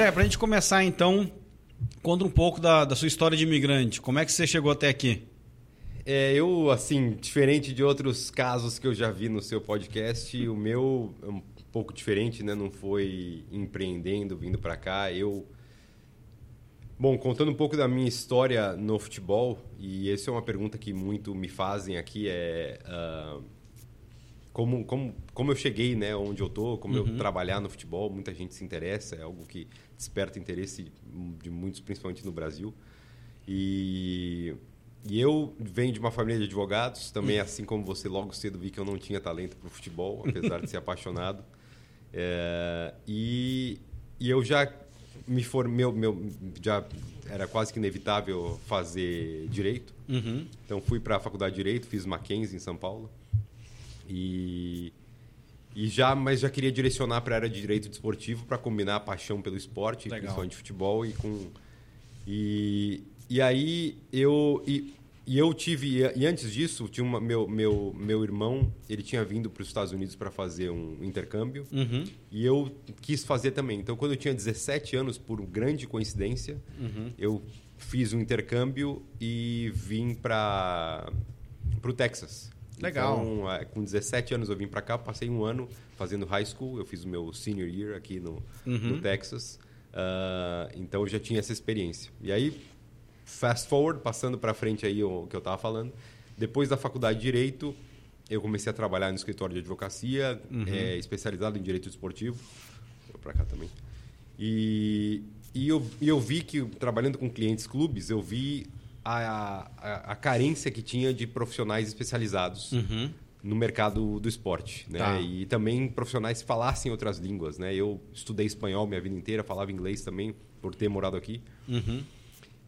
André, para a gente começar então, conta um pouco da, da sua história de imigrante. Como é que você chegou até aqui? É, eu, assim, diferente de outros casos que eu já vi no seu podcast, o meu é um pouco diferente, né? Não foi empreendendo, vindo para cá. Eu. Bom, contando um pouco da minha história no futebol, e essa é uma pergunta que muito me fazem aqui, é. Uh, como, como, como eu cheguei né, onde eu tô, como uhum. eu trabalhar no futebol, muita gente se interessa, é algo que desperta interesse de muitos, principalmente no Brasil. E, e eu venho de uma família de advogados, também uhum. assim como você, logo cedo vi que eu não tinha talento para o futebol, apesar de ser apaixonado. É, e, e eu já me formei, meu, meu, já era quase que inevitável fazer direito. Uhum. Então fui para a faculdade de direito, fiz Mackenzie em São Paulo. E, e já, mas já queria direcionar para a área de direito desportivo para combinar a paixão pelo esporte, Legal. principalmente futebol e com e, e aí eu e, e eu tive e antes disso tinha uma, meu meu meu irmão ele tinha vindo para os Estados Unidos para fazer um intercâmbio uhum. e eu quis fazer também então quando eu tinha 17 anos por grande coincidência uhum. eu fiz um intercâmbio e vim para para o Texas Legal. Então, é, com 17 anos eu vim para cá, passei um ano fazendo high school, eu fiz o meu senior year aqui no, uhum. no Texas. Uh, então eu já tinha essa experiência. E aí, fast forward, passando para frente aí o que eu estava falando, depois da faculdade de Direito, eu comecei a trabalhar no escritório de advocacia, uhum. é, especializado em direito esportivo. Vou para cá também. E, e, eu, e eu vi que, trabalhando com clientes clubes, eu vi a, a, a, carência que tinha de profissionais especializados uhum. no mercado do esporte, né? Tá. E também profissionais que falassem outras línguas, né? Eu estudei espanhol minha vida inteira, falava inglês também por ter morado aqui. Uhum.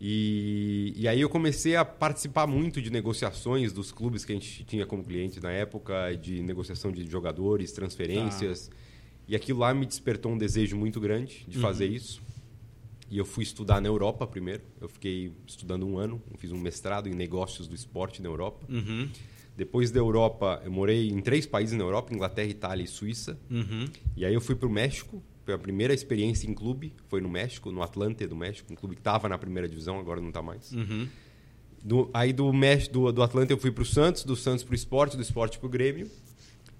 E, e aí eu comecei a participar muito de negociações dos clubes que a gente tinha como cliente na época, de negociação de jogadores, transferências. Tá. E aquilo lá me despertou um desejo muito grande de uhum. fazer isso. E eu fui estudar na Europa primeiro. Eu fiquei estudando um ano, fiz um mestrado em negócios do esporte na Europa. Uhum. Depois da Europa, eu morei em três países na Europa: Inglaterra, Itália e Suíça. Uhum. E aí eu fui para o México. Foi a primeira experiência em clube. Foi no México, no Atlante do México, um clube que estava na primeira divisão, agora não está mais. Uhum. Do, aí do, México, do, do Atlante eu fui para o Santos, do Santos para o esporte, do esporte para o Grêmio.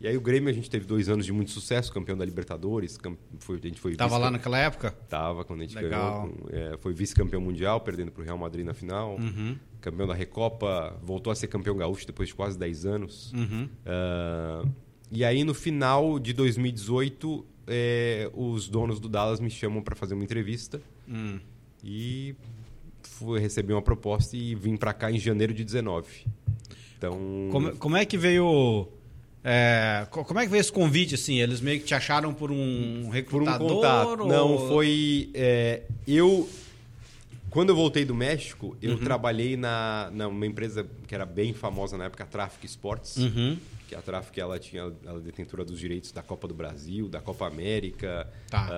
E aí o Grêmio a gente teve dois anos de muito sucesso, campeão da Libertadores, foi, a gente foi Tava lá naquela época? Tava quando a gente Legal. ganhou, é, foi vice-campeão mundial, perdendo para o Real Madrid na final, uhum. campeão da Recopa, voltou a ser campeão gaúcho depois de quase 10 anos. Uhum. Uh, e aí no final de 2018 é, os donos do Dallas me chamam para fazer uma entrevista hum. e fui receber uma proposta e vim para cá em janeiro de 19. Então como, como é que veio é, como é que veio esse convite, assim? Eles meio que te acharam por um recrutador? Por um contato. Ou... Não, foi... É, eu... Quando eu voltei do México, eu uhum. trabalhei na, numa empresa que era bem famosa na época, Traffic Sports. Uhum. Que a Traffic ela tinha a detentora dos direitos da Copa do Brasil, da Copa América. Tá.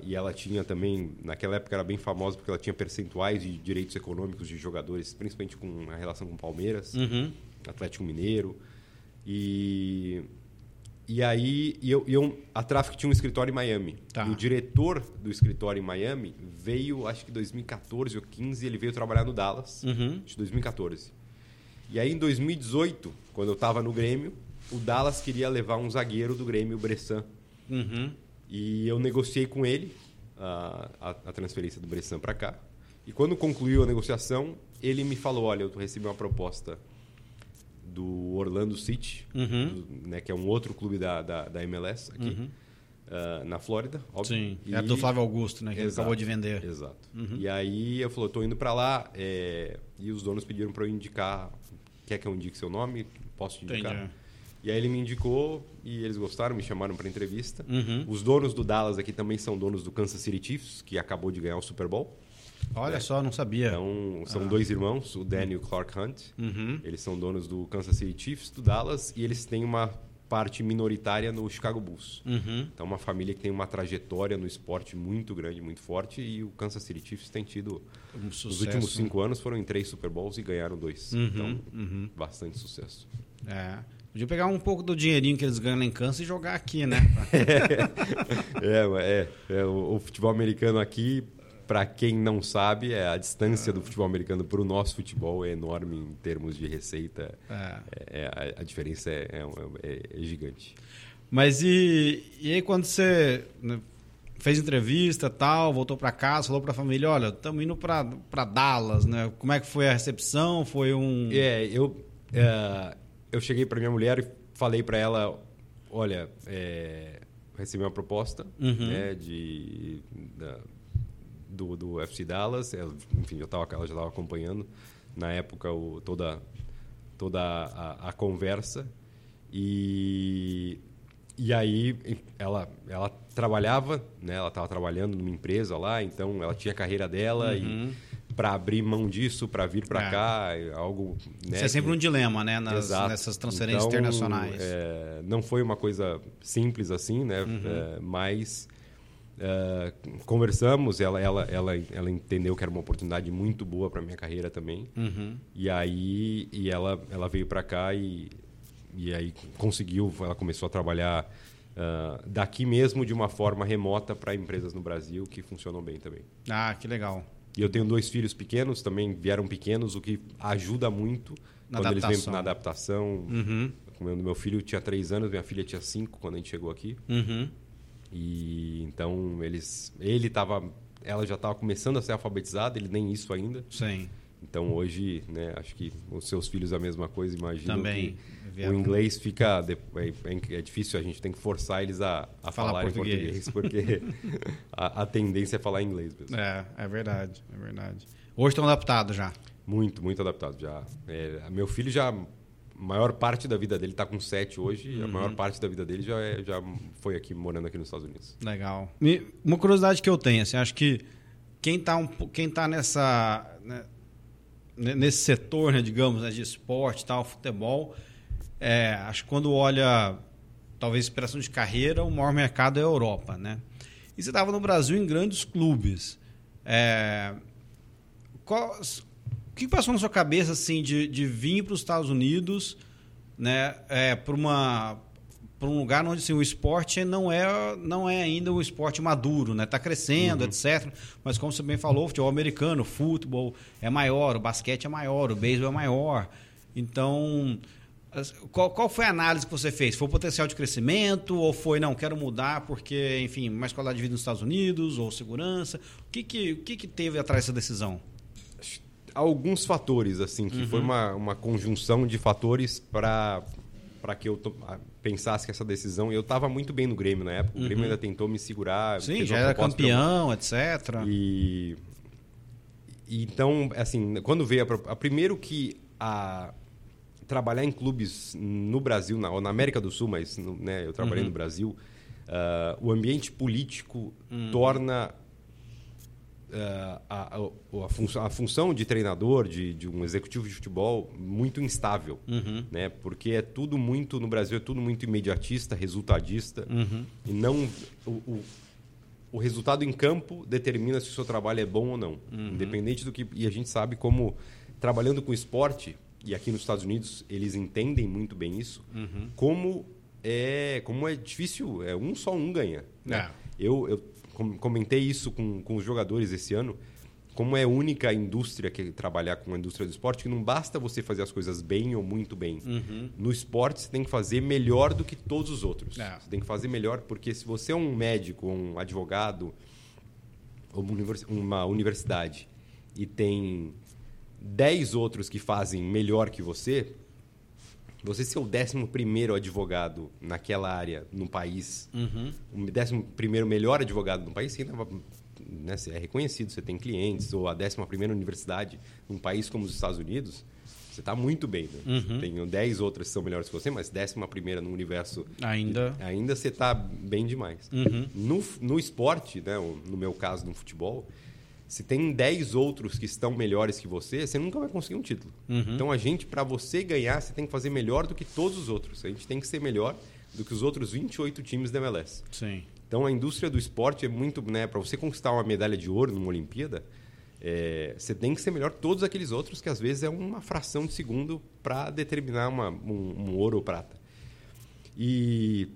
Uh, e ela tinha também, naquela época era bem famosa porque ela tinha percentuais de direitos econômicos de jogadores, principalmente com a relação com Palmeiras, uhum. Atlético Mineiro. E, e aí e eu, eu, a Traffic tinha um escritório em Miami. Tá. E o diretor do escritório em Miami veio, acho que 2014 ou 15, ele veio trabalhar no Dallas, uhum. de 2014. E aí em 2018, quando eu estava no Grêmio, o Dallas queria levar um zagueiro do Grêmio, o Bressan. Uhum. E eu negociei com ele a, a, a transferência do Bressan para cá. E quando concluiu a negociação, ele me falou: Olha, eu recebi uma proposta do Orlando City, uhum. do, né, que é um outro clube da, da, da MLS aqui, uhum. uh, na Flórida, óbvio. Sim, e... é do Flávio Augusto, né, que Exato. acabou de vender. Exato. Uhum. E aí eu falei, estou indo para lá, é... e os donos pediram para eu indicar, quer que eu indique seu nome? Posso te indicar? Entendi. E aí ele me indicou e eles gostaram, me chamaram para entrevista. Uhum. Os donos do Dallas aqui também são donos do Kansas City Chiefs, que acabou de ganhar o Super Bowl. Olha é. só, não sabia. Então, são ah. dois irmãos, o Daniel e o Clark Hunt. Uhum. Eles são donos do Kansas City Chiefs, do Dallas, e eles têm uma parte minoritária no Chicago Bulls. Uhum. Então, uma família que tem uma trajetória no esporte muito grande, muito forte, e o Kansas City Chiefs tem tido, um sucesso, nos últimos cinco né? anos, foram em três Super Bowls e ganharam dois. Uhum. Então, uhum. bastante sucesso. É. Podia pegar um pouco do dinheirinho que eles ganham em Kansas e jogar aqui, né? é, é, é o, o, futebol americano aqui, para quem não sabe, é a distância do futebol americano para o nosso futebol é enorme em termos de receita. É. é a, a, diferença é, é, é, gigante. Mas e, e aí quando você né, fez entrevista tal, voltou para casa, falou para a família, olha, estamos indo para Dallas, né? Como é que foi a recepção? Foi um... É, eu... É, eu cheguei para minha mulher e falei para ela, olha, é, recebi uma proposta uhum. né, de, da, do, do FC Dallas, ela, enfim, eu tava, ela já estava acompanhando na época o, toda, toda a, a conversa e e aí ela ela trabalhava né ela estava trabalhando numa empresa lá então ela tinha a carreira dela uhum. e para abrir mão disso, para vir para é. cá, é algo. Né, Isso é sempre que... um dilema, né? Nas, nessas transferências então, internacionais. É, não foi uma coisa simples assim, né? Uhum. É, mas é, conversamos, ela, ela, ela, ela entendeu que era uma oportunidade muito boa para minha carreira também. Uhum. E aí e ela, ela veio para cá e, e aí conseguiu, ela começou a trabalhar. Uh, daqui mesmo de uma forma remota para empresas no Brasil que funcionam bem também. Ah, que legal. E eu tenho dois filhos pequenos, também vieram pequenos, o que ajuda muito na quando adaptação. eles vêm na adaptação. Uhum. Meu filho tinha três anos, minha filha tinha cinco quando a gente chegou aqui. Uhum. E então eles, ele estava, ela já estava começando a ser alfabetizada, ele nem isso ainda. Sim. Então hoje, né, acho que os seus filhos a mesma coisa, imagino Também. que o inglês fica é, é, é, difícil, a gente tem que forçar eles a, a falar, português. em português, porque a, a, tendência é falar inglês mesmo. É, é verdade, é verdade. Hoje estão adaptados já. Muito, muito adaptados já. É, meu filho já maior parte da vida dele está com sete hoje, uhum. a maior parte da vida dele já, é, já foi aqui morando aqui nos Estados Unidos. Legal. Uma curiosidade que eu tenho, assim, acho que quem está um, quem tá nessa né, nesse setor, né, digamos, né, de esporte, tal, futebol, é, acho que quando olha talvez inspiração de carreira, o maior mercado é a Europa, né? E você estava no Brasil em grandes clubes. É, qual, o que passou na sua cabeça assim de, de vir para os Estados Unidos, né, é, para uma para um lugar onde assim, o esporte não é, não é ainda um esporte maduro, né? Está crescendo, uhum. etc. Mas como você bem falou, o futebol americano, o futebol é maior, o basquete é maior, o beisebol é maior. Então, qual, qual foi a análise que você fez? Foi o potencial de crescimento ou foi, não, quero mudar porque, enfim, mais qualidade de vida nos Estados Unidos ou segurança? O que, que, o que, que teve atrás dessa decisão? Alguns fatores, assim, que uhum. foi uma, uma conjunção de fatores para para que eu pensasse que essa decisão. Eu estava muito bem no Grêmio na época. O Grêmio uhum. ainda tentou me segurar. Sim, já era campeão, etc. E, e, então, assim, quando veio a, a primeiro que a trabalhar em clubes no Brasil, na, ou na América do Sul, mas né, eu trabalhei uhum. no Brasil, uh, o ambiente político uhum. torna a, a, a, função, a, função de treinador, de, de, um executivo de futebol, muito instável. Uhum. Né? Porque é tudo muito, no Brasil, é tudo muito imediatista, resultadista. Uhum. E não. O, o, o, resultado em campo determina se o seu trabalho é bom ou não. Uhum. Independente do que. E a gente sabe como, trabalhando com esporte, e aqui nos Estados Unidos eles entendem muito bem isso, uhum. como é como é difícil, é um só um ganha. Né? É. Eu, eu comentei isso com, com os jogadores esse ano, como é única a indústria que trabalhar com a indústria do esporte, que não basta você fazer as coisas bem ou muito bem. Uhum. No esporte, você tem que fazer melhor do que todos os outros. É. Você tem que fazer melhor, porque se você é um médico, um advogado, ou uma universidade, e tem 10 outros que fazem melhor que você, você ser o décimo primeiro advogado naquela área no país, uhum. o décimo primeiro melhor advogado no país, você, né, você é reconhecido, você tem clientes, ou a décima primeira universidade num país como os Estados Unidos, você está muito bem. Né? Uhum. Tem 10 outras que são melhores que você, mas décima primeira no universo... Ainda... Ainda você está bem demais. Uhum. No, no esporte, né, no meu caso, no futebol se tem 10 outros que estão melhores que você, você nunca vai conseguir um título. Uhum. Então a gente, para você ganhar, você tem que fazer melhor do que todos os outros. A gente tem que ser melhor do que os outros 28 times da MLS. Sim. Então a indústria do esporte é muito, né, para você conquistar uma medalha de ouro numa Olimpíada, é, você tem que ser melhor que todos aqueles outros que às vezes é uma fração de segundo para determinar uma, um, um, ouro ou prata. E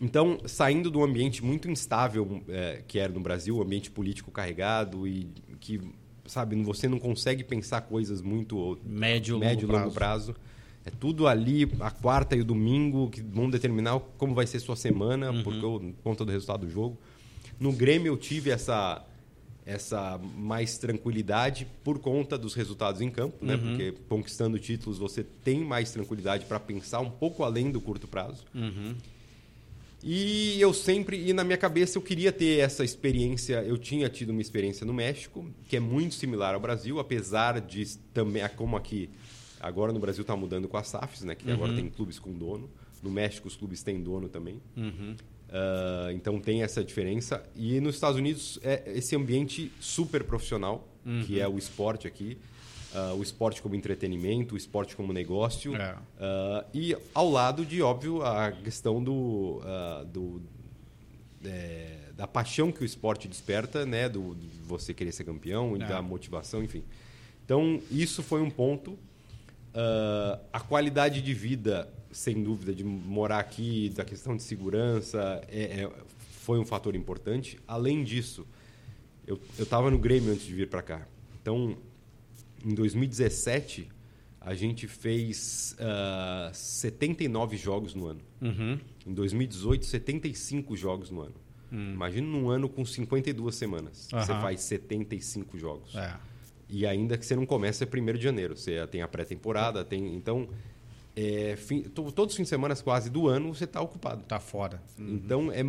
então, saindo do ambiente muito instável é, que era no Brasil, um ambiente político carregado e que, sabe, você não consegue pensar coisas muito médio, médio longo, longo prazo. É tudo ali, a quarta e o domingo, que vão determinar como vai ser sua semana, uhum. porque por conta do resultado do jogo. No Grêmio eu tive essa essa mais tranquilidade por conta dos resultados em campo, né? Uhum. Porque conquistando títulos você tem mais tranquilidade para pensar um pouco além do curto prazo. Uhum. E eu sempre, e na minha cabeça eu queria ter essa experiência, eu tinha tido uma experiência no México, que é muito similar ao Brasil, apesar de também, como aqui, agora no Brasil está mudando com as SAFs, né? Que uhum. agora tem clubes com dono. No México os clubes têm dono também. Uhum. Uh, então tem essa diferença. E nos Estados Unidos é esse ambiente super profissional, uhum. que é o esporte aqui. Uh, o esporte como entretenimento, o esporte como negócio. É. Uh, e ao lado de, óbvio, a questão do, do é, da paixão que o esporte desperta, né? Do, de você querer ser campeão, é. da motivação, enfim. Então, isso foi um ponto. a qualidade de vida sem dúvida, de morar aqui, da questão de segurança, é, é, foi um fator importante. Além disso, eu estava no Grêmio antes de vir para cá. Então, em 2017, a gente fez uh, ah, 79 jogos no ano. Uhum. Em 2018, 75 jogos no ano. Hum. Imagina num ano com 52 semanas. Uhum. Você faz 75 jogos. É. E ainda que você não comece 1 de janeiro. Você tem a pré-temporada, tem. Então, é, fim, todos os fins de semana quase do ano você está ocupado. Está fora. Uhum. Então, é,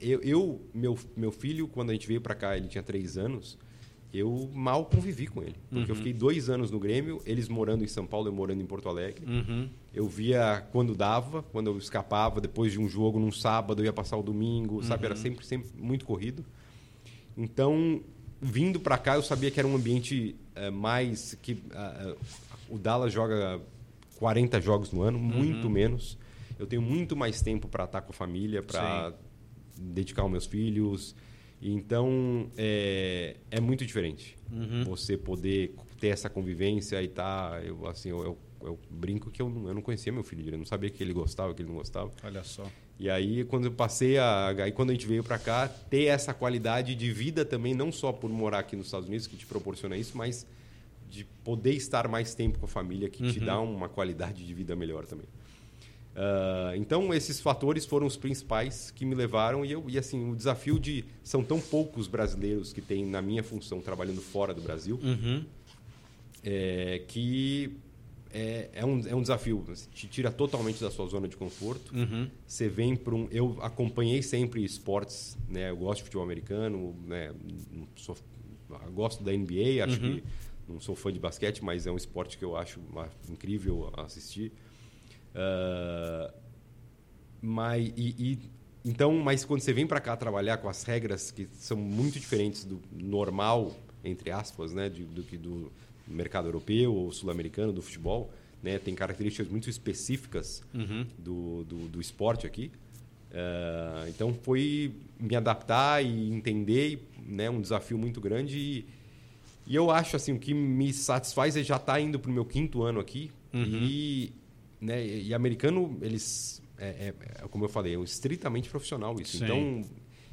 eu, eu, meu, meu filho, quando a gente veio para cá, ele tinha três anos, eu mal convivi com ele. Porque uhum. eu fiquei dois anos no Grêmio, eles morando em São Paulo, eu morando em Porto Alegre. Uhum. Eu via quando dava, quando eu escapava, depois de um jogo, num sábado, eu ia passar o domingo, sabe? Era uhum. sempre, sempre muito corrido. Então, vindo para cá, eu sabia que era um ambiente é, mais... que uh, O Dallas joga 40 jogos no ano, uhum. muito menos. Eu tenho muito mais tempo para estar com a família, para dedicar aos meus filhos. Então, é, é muito diferente. Uhum. Você poder ter essa convivência e tá... Eu, assim, eu, eu, eu brinco que eu não, eu não conhecia meu filho, eu não sabia que ele gostava, que ele não gostava. Olha só. E aí, quando eu passei a... Aí, quando a gente veio para cá, ter essa qualidade de vida também, não só por morar aqui nos Estados Unidos, que te proporciona isso, mas de poder estar mais tempo com a família, que uhum. te dá uma qualidade de vida melhor também. Uh, então esses fatores foram os principais que me levaram e eu e assim o desafio de são tão poucos brasileiros que têm na minha função trabalhando fora do Brasil uhum. é, que é, é, um, é um desafio te tira totalmente da sua zona de conforto uhum. você vem para um eu acompanhei sempre esportes né eu gosto de futebol americano né sou, gosto da NBA acho uhum. que não sou fã de basquete, mas é um esporte que eu acho incrível assistir. Uh, mas, e, e, então, mas quando você vem para cá trabalhar com as regras que são muito diferentes do normal, entre aspas, né, de, do que do mercado europeu ou sul-americano, do futebol, né, tem características muito específicas uhum. do, do, do, esporte aqui. Uh, então, foi me adaptar e entender, né, um desafio muito grande e, e eu acho assim, o que me satisfaz é já estar tá indo para o meu quinto ano aqui. Uhum. E, né, e americano, eles. É, é, é, como eu falei, é estritamente profissional isso. Sim. Então,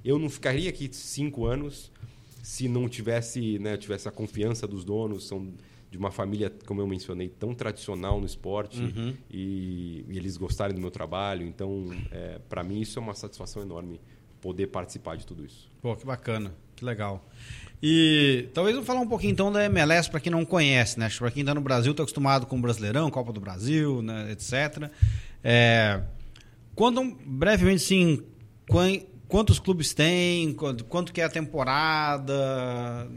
eu não ficaria aqui cinco anos se não tivesse, né, tivesse a confiança dos donos, são de uma família, como eu mencionei, tão tradicional no esporte uhum. e, e, eles gostarem do meu trabalho. Então, é, para mim, isso é uma satisfação enorme poder participar de tudo isso. Pô, que bacana, que legal. E talvez eu falar um pouquinho então da MLS para quem não conhece, né? Para quem está no Brasil, está acostumado com o Brasileirão, Copa do Brasil, né, etc. É, quando brevemente sim, quantos clubes tem, quanto, que é a temporada,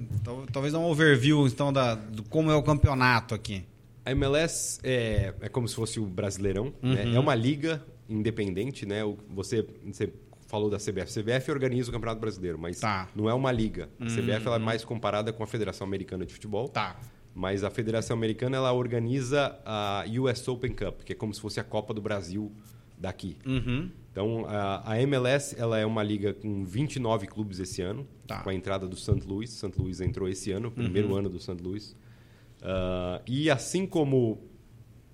talvez dar um overview então da do como é o campeonato aqui. A MLS é, é como se fosse o Brasileirão, né? uhum. né? é uma liga independente, né? Você, você falou da CBF. A CBF organiza o Campeonato Brasileiro, mas tá. não é uma liga. A CBF ela é uhum. mais comparada com a Federação Americana de Futebol. Tá. Mas a Federação Americana ela organiza a US Open Cup, que é como se fosse a Copa do Brasil daqui. Uhum. Então, a, a, MLS ela é uma liga com 29 clubes esse ano, tá. com a entrada do St. Louis. St. Louis entrou esse ano, primeiro uhum. ano do St. Louis. Uh, e assim como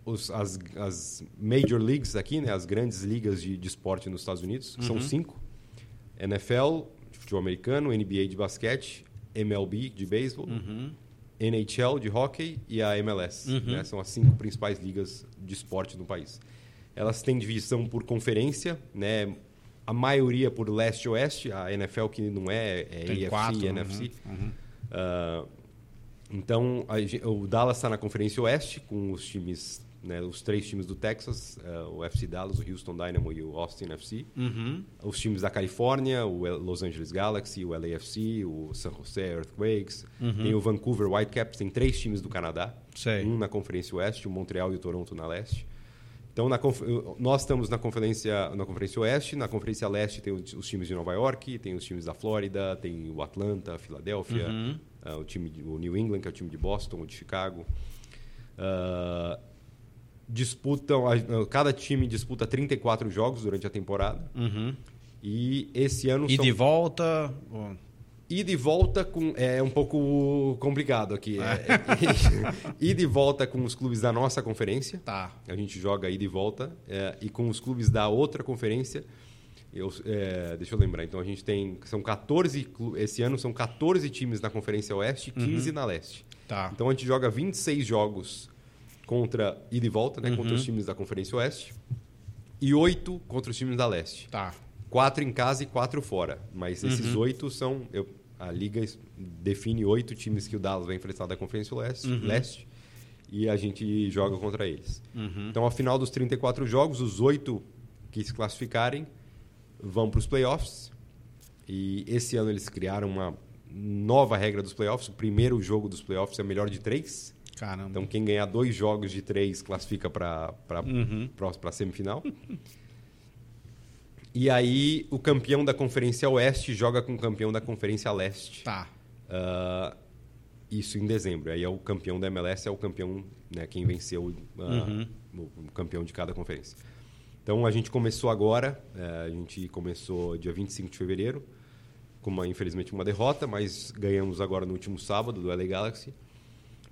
os, as, as Major Leagues aqui, né? As grandes ligas de, de esporte nos Estados Unidos, que são cinco. NFL, de futebol americano, NBA de basquete, MLB de beisebol, NHL de hockey e a MLS. né? São as cinco principais ligas de esporte no país. Elas têm divisão por conferência, né? A maioria por leste e oeste, a NFL que não é, é Tem AFC quatro, né? NFC. Uhum. Ah, então, a o Dallas está na Conferência Oeste, com os times, né, os três times do Texas, ah, o FC Dallas, o Houston Dynamo e o Austin FC. Uhum. Os times da Califórnia, o Los Angeles Galaxy, o LAFC, o San Jose Earthquakes. Tem o Vancouver Whitecaps, tem três times do Canadá. Sei. Um na Conferência Oeste, o Montreal e o Toronto na Leste. Então, conf- nós estamos na Conferência, na Conferência Oeste. Na Conferência Leste tem os, times de Nova York, tem os times da Flórida, tem o Atlanta, a Filadélfia, ah, o time de, o New England, que é o time de Boston, o de Chicago. Ah, disputam, cada time disputa 34 jogos durante a temporada. Uhum. E esse ano E são de volta. e volta com é um pouco complicado aqui. É, ida e volta com os clubes da nossa conferência. Tá. A gente joga ida e volta. é, e com os clubes da outra conferência. Eu, é, deixa eu lembrar. Então a gente tem. São 14. clu- Esse ano são 14 times na Conferência Oeste e 15 na Leste. Tá. Então a gente joga 26 jogos contra ida e volta, né? Uhum. Contra os times da Conferência Oeste. E 8 contra os times da Leste. Tá. Quatro em casa e quatro fora. Mas esses Uhum. oito são. eu- a liga define oito times que o Dallas vai enfrentar da Conferência Leste, Uhum. Leste e a gente joga contra eles. Uhum. Então, ao final dos 34 jogos, os oito que se classificarem vão para os playoffs. E esse ano eles criaram uma nova regra dos playoffs. O primeiro jogo dos playoffs é o melhor de três. Caramba. Então, quem ganhar dois jogos de três classifica para Uhum. a semifinal. E aí, o campeão da Conferência Oeste joga com o campeão da Conferência Leste. Tá. Ah, isso em dezembro. Aí é o campeão da MLS, é o campeão, né, quem venceu ah, o, o campeão de cada conferência. Então a gente começou agora, eh, a gente começou dia 25 de fevereiro, com uma, infelizmente uma derrota, mas ganhamos agora no último sábado do LA Galaxy.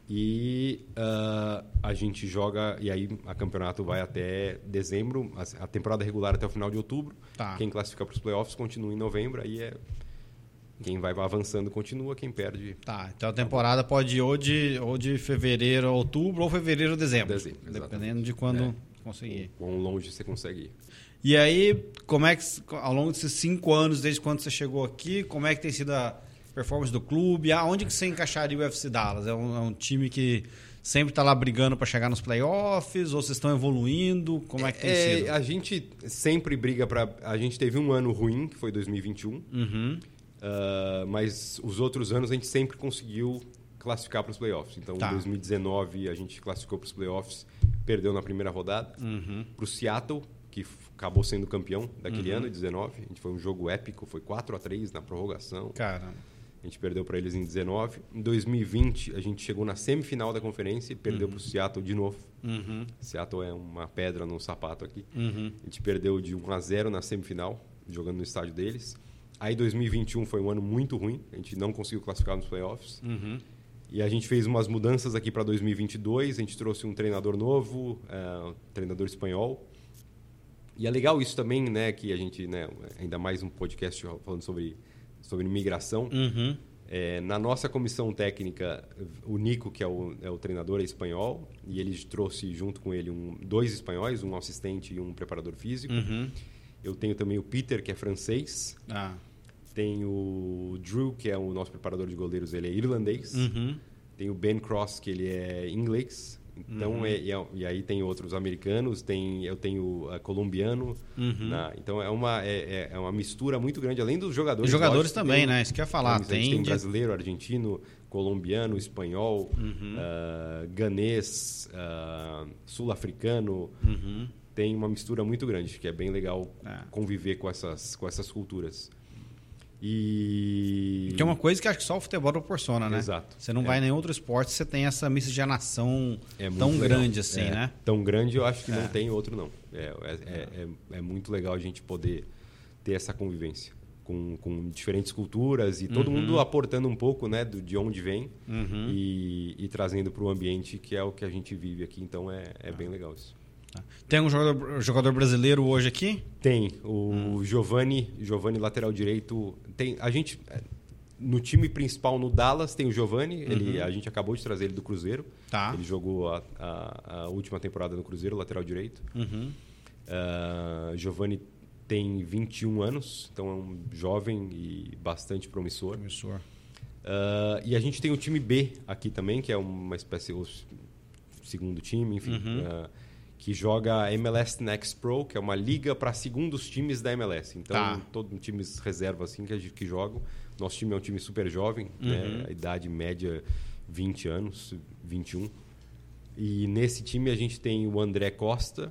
E ah, a gente joga, e aí a campeonato vai até dezembro, a, temporada regular até o final de outubro. Tá. Quem classifica para os playoffs continua em novembro, aí é quem vai avançando continua, quem perde Tá. Então a temporada pode ir ou de, ou de fevereiro a outubro ou fevereiro a dezembro. Dezembro, exatamente. dependendo de quando É. conseguir. quão longe você consegue ir. E aí, como é que, ao longo desses cinco anos, desde quando você chegou aqui, como é que tem sido a performance do clube? Aonde que você encaixaria o UFC Dallas? É um, é um time que sempre está lá brigando para chegar nos playoffs? Ou vocês estão evoluindo? Como é que tem É, sido? a gente sempre briga para. A gente teve um ano ruim, que foi 2021, Uhum. ah, mas os outros anos a gente sempre conseguiu classificar para os playoffs. Então, Tá. em 2019 a gente classificou para os playoffs, perdeu na primeira rodada. Uhum. Para o Seattle, que acabou sendo campeão daquele ano, 19. A gente foi um jogo épico, foi 4 a 3 na prorrogação. Caramba. A gente perdeu para eles em 19. Em 2020, a gente chegou na semifinal da conferência e perdeu para o Seattle de novo. Uhum. Seattle é uma pedra no sapato aqui. Uhum. A gente perdeu de 1 a 0 na semifinal, jogando no estádio deles. Aí 2021 foi um ano muito ruim, a gente não conseguiu classificar nos playoffs. Uhum. E a gente fez umas mudanças aqui para 2022, a gente trouxe um treinador novo, é, um treinador espanhol. E é legal isso também, né, que a gente, né, ainda mais um podcast falando sobre sobre migração. Uhum. É, na nossa comissão técnica, o Nico, que é o, é o treinador, é espanhol, e ele trouxe junto com ele um, dois espanhóis, um assistente e um preparador físico. Uhum. Eu tenho também o Peter, que é francês. Ah. Tem o Drew, que é o nosso preparador de goleiros, ele é irlandês. Uhum. Tem o Ben Cross, que ele é inglês. Então, é- e, é- e aí tem outros americanos, tem, eu tenho uh, colombiano. Uhum. na- então, é uma, é, é- é uma mistura muito grande, além dos jogadores. Os jogadores lógico, também, tem- né? Isso que eu ia falar. tem, Tem de- brasileiro, argentino, colombiano, espanhol, Uhum. ah, ganês, ah, sul-africano. Uhum. Tem uma mistura muito grande, que é bem legal É. conviver com essas, com essas culturas. E. Que é uma coisa que acho que só o futebol proporciona, né? Exato. Você não É. vai em nenhum outro esporte, você tem essa miscigenação É tão legal. grande assim, É, né? Tão grande eu acho que É. não tem outro, não. É, é, é, é- é muito legal a gente poder ter essa convivência. com, com diferentes culturas e todo uhum. mundo aportando um pouco né, do, de onde vem uhum. e, e, trazendo para o ambiente que é o que a gente vive aqui. Então é, é bem legal isso. Tá. Tem um jogador, jogador, brasileiro hoje aqui? Tem. O hum. Giovanni, Giovanni lateral direito. Tem, a gente no time principal no Dallas tem o Giovanni, uhum. ele, a gente acabou de trazer ele do Cruzeiro. Tá. Ele jogou a, a, a última temporada no Cruzeiro, lateral direito. Uhum. Uh, Giovanni tem 21 anos, então é um jovem e bastante promissor. Promissor. Uh, e a gente tem o time B aqui também, que é uma espécie o segundo time, enfim, uhum. uh, que joga MLS Next Pro, que é uma liga para segundos times da MLS. Então, tá. todos times reserva assim que, que jogam. Nosso time é um time super jovem, né? uhum. né? a idade média 20 anos, 21. E nesse time a gente tem o André Costa,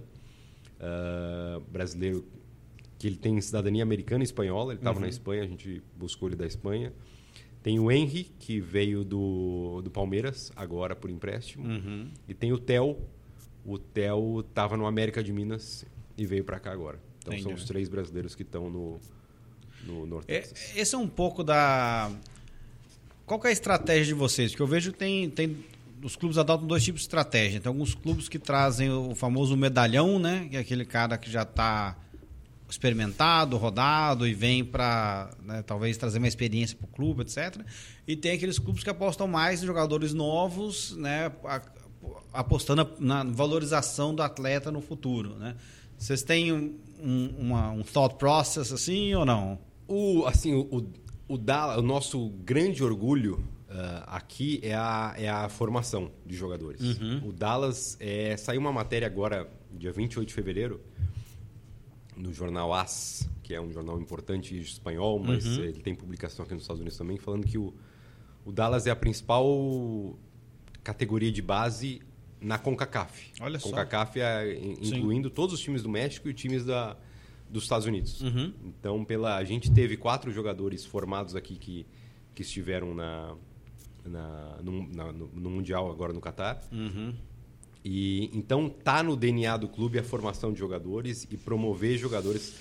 uh, brasileiro que ele tem cidadania americana e espanhola, ele estava uhum. na Espanha, a gente buscou ele da Espanha. Tem o Henry, que veio do, do Palmeiras, agora por empréstimo. Uhum. E tem o Theo. O Theo estava no América de Minas e veio para cá agora. Então Entendi. são os três brasileiros que estão no, no Norte é, Esse é um pouco da... Qual é a estratégia de vocês? Porque eu vejo que tem, tem os clubes adotam dois tipos de estratégia. Tem alguns clubes que trazem o famoso medalhão, né? Que é aquele cara que já está experimentado, rodado e vem para né, talvez trazer uma experiência para o clube, etc. E tem aqueles clubes que apostam mais em jogadores novos, né, apostando na valorização do atleta no futuro. Né? Vocês têm um, uma, um thought process assim ou não? O, assim, o, o, o nosso grande orgulho uh, aqui é a, é a formação de jogadores. Uhum. O Dallas, é, saiu uma matéria agora, dia 28 de fevereiro, no jornal AS, que é um jornal importante espanhol, mas uhum. ele tem publicação aqui nos Estados Unidos também, falando que o, o Dallas é a principal categoria de base na CONCACAF. Olha só. CONCACAF é, incluindo Sim. todos os times do México e times da, dos Estados Unidos. Uhum. Então, pela, a gente teve quatro jogadores formados aqui que, que estiveram na, na, no, na, no, no Mundial agora no Catar. Uhum. E então tá no DNA do clube a formação de jogadores e promover jogadores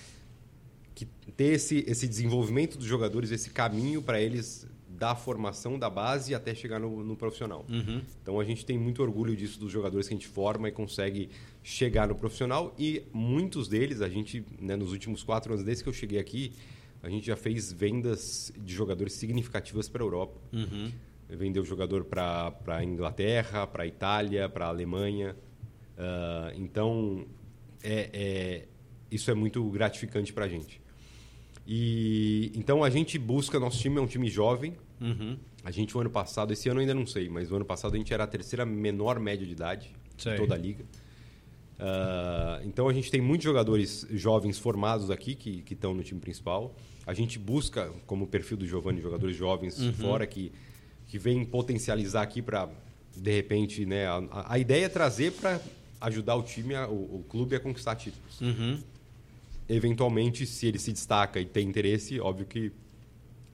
que ter esse, esse desenvolvimento dos jogadores, esse caminho para eles da formação da base até chegar no, no profissional. Uhum. Então a gente tem muito orgulho disso dos jogadores que a gente forma e consegue chegar no profissional e muitos deles a gente né, nos últimos quatro anos desde que eu cheguei aqui a gente já fez vendas de jogadores significativas para a Europa. Uhum vendeu jogador para a Inglaterra, para a Itália, para a Alemanha. Uh, então, é, é, isso é muito gratificante para a gente. E, então, a gente busca, nosso time é um time jovem. Uhum. A gente, o ano passado, esse ano ainda não sei, mas o ano passado a gente era a terceira menor média de idade sei. de toda a liga. Uh, então, a gente tem muitos jogadores jovens formados aqui que estão no time principal. A gente busca, como perfil do Giovanni, jogadores jovens uhum. fora que que vem potencializar aqui para, de repente, né? A, a, ideia é trazer para ajudar o time, a, o, o, clube a conquistar títulos. Uhum. Eventualmente, se ele se destaca e tem interesse, óbvio que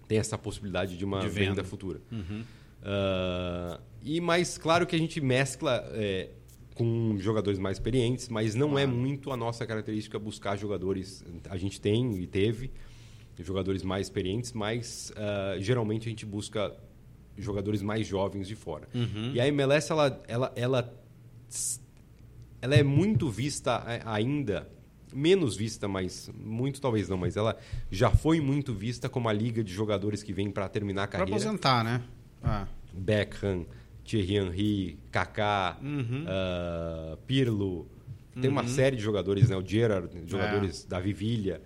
tem essa possibilidade de uma de venda. venda. futura. Uhum. Uh, e mais claro que a gente mescla é, com jogadores mais experientes, mas não é muito a nossa característica buscar jogadores. A gente tem e teve jogadores mais experientes, mas uh, geralmente a gente busca jogadores mais jovens de fora. Uhum. E a MLS, ela, ela, ela, ela é muito vista ainda, menos vista, mas muito talvez não, mas ela já foi muito vista como a liga de jogadores que vem para terminar a carreira. Para aposentar, né? Ah. Beckham, Thierry Henry, Kaká, uhum. uh, Pirlo. Tem uma uhum. série de jogadores, né? O Gerard, jogadores é. da Vivilha,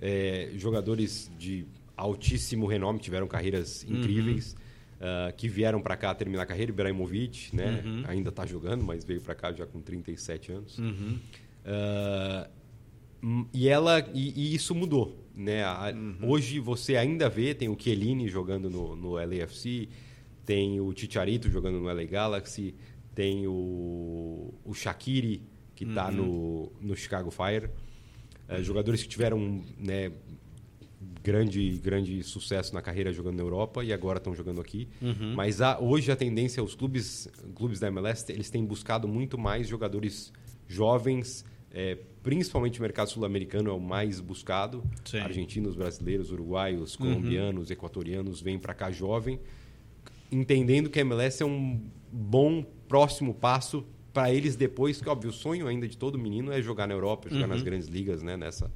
é, jogadores de altíssimo renome, tiveram carreiras uhum. incríveis uh, que vieram para cá terminar a carreira, Ibrahimovic, né? Uhum. Ainda está jogando, mas veio para cá já com 37 anos. Uhum. Uh, e ela e, e, isso mudou, né? A, uhum. Hoje você ainda vê tem o Chiellini jogando no, no LAFC, tem o Chicharito jogando no LA Galaxy, tem o, o Shaqiri que está uhum. no, no Chicago Fire. Uh, jogadores que tiveram né, grande grande sucesso na carreira jogando na Europa e agora estão jogando aqui. Uhum. Mas a, hoje a tendência, os clubes, clubes da MLS, eles têm buscado muito mais jogadores jovens, é, principalmente o mercado sul-americano é o mais buscado. Sim. Argentinos, brasileiros, uruguaios, Uhum. colombianos, equatorianos vêm para cá jovem, entendendo que a MLS é um bom próximo passo para eles depois, que óbvio, o sonho ainda de todo menino é jogar na Europa, jogar nas grandes ligas, né, nessa.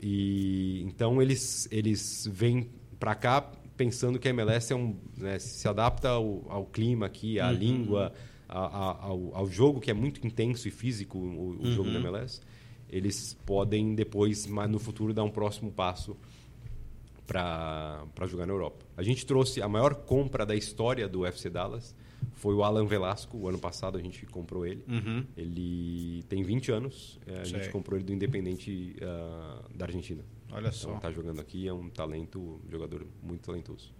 E então eles eles vêm para cá pensando que a MLS é um, né, se adapta ao, ao clima aqui, à língua, a- a- ao, ao jogo que é muito intenso e físico, o, o jogo da MLS. Eles podem depois, no futuro, dar um próximo passo para jogar na Europa. A gente trouxe a maior compra da história do FC Dallas, foi o Alan Velasco. O ano passado a gente comprou ele. Uhum. Ele tem 20 anos. é, A gente Sei. comprou ele do Independente ah, da Argentina. Olha só. Então, tá jogando aqui, é um talento, um jogador muito talentoso.